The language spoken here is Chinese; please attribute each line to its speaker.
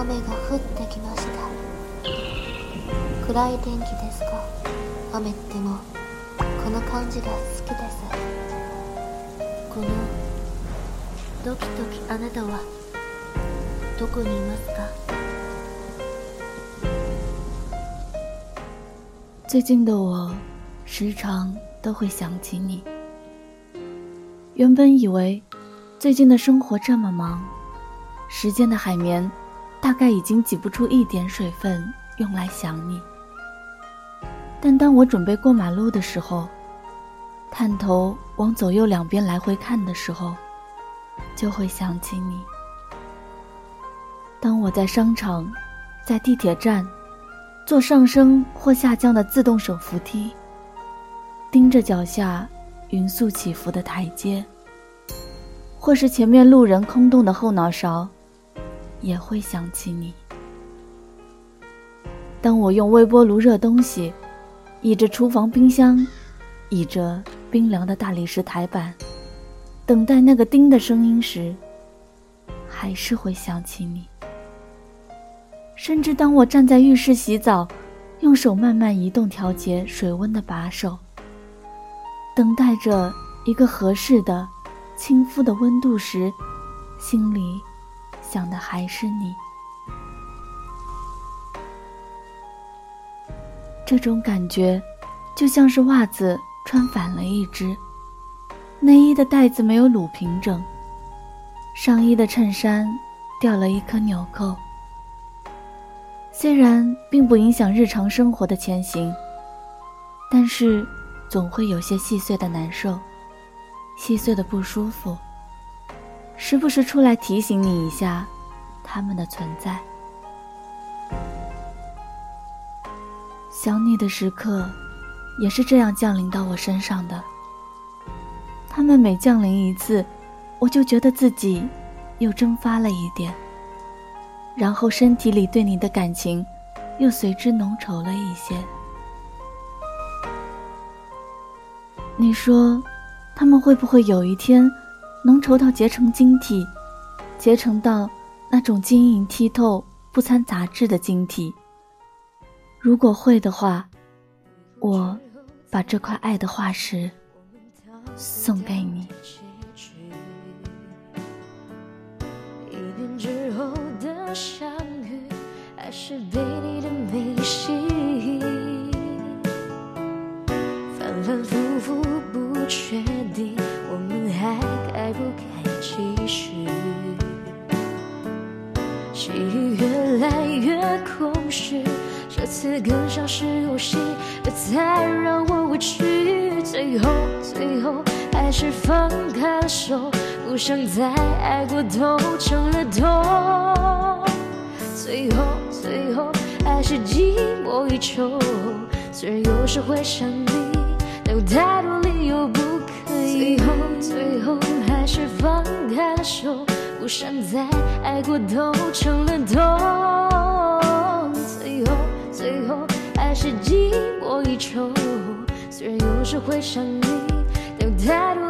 Speaker 1: 雨が降ってきました。暗い天気ですが雨ってもこの感じが好きです。このドキドキあなたはどこにいますか？
Speaker 2: 最近的我时常都会想起你。原本以为最近的生活这么忙时间的海绵大概已经挤不出一点水分用来想你。但当我准备过马路的时候探头往左右两边来回看的时候就会想起你。当我在商场在地铁站坐上升或下降的自动手扶梯盯着脚下匀速起伏的台阶或是前面路人空洞的后脑勺也会想起你。当我用微波炉热东西倚着厨房冰箱倚着冰凉的大理石台板等待那个叮的声音时还是会想起你。甚至当我站在浴室洗澡用手慢慢移动调节水温的把手等待着一个合适的亲肤的温度时心里想的还是你。这种感觉就像是袜子穿反了一只内衣的带子没有撸平整上衣的衬衫掉了一颗纽扣。虽然并不影响日常生活的前行但是总会有些细碎的难受细碎的不舒服。时不时出来提醒你一下他们的存在想你的时刻，也是这样降临到我身上的。他们每降临一次，我就觉得自己又蒸发了一点，然后身体里对你的感情又随之浓稠了一些。你说，他们会不会有一天浓稠到结成晶体，结成到那种晶莹剔透、不掺杂质的晶体？如果会的话，我把这块爱的化石送给你。
Speaker 3: 一年之后的相遇，还是对你的没吸引，反反复复不确定，我们还该不该继续？记忆越来越空虚。这次更像是游戏，别再让我委屈。最后，最后还是放开了手，不想再爱过，都成了痛。最后，最后还是寂寞一筹。虽然有时会想你，但有太多理由不不想再爱过，都成了痛。最后最后还是寂寞一愁。虽然有时会想你，但有太多。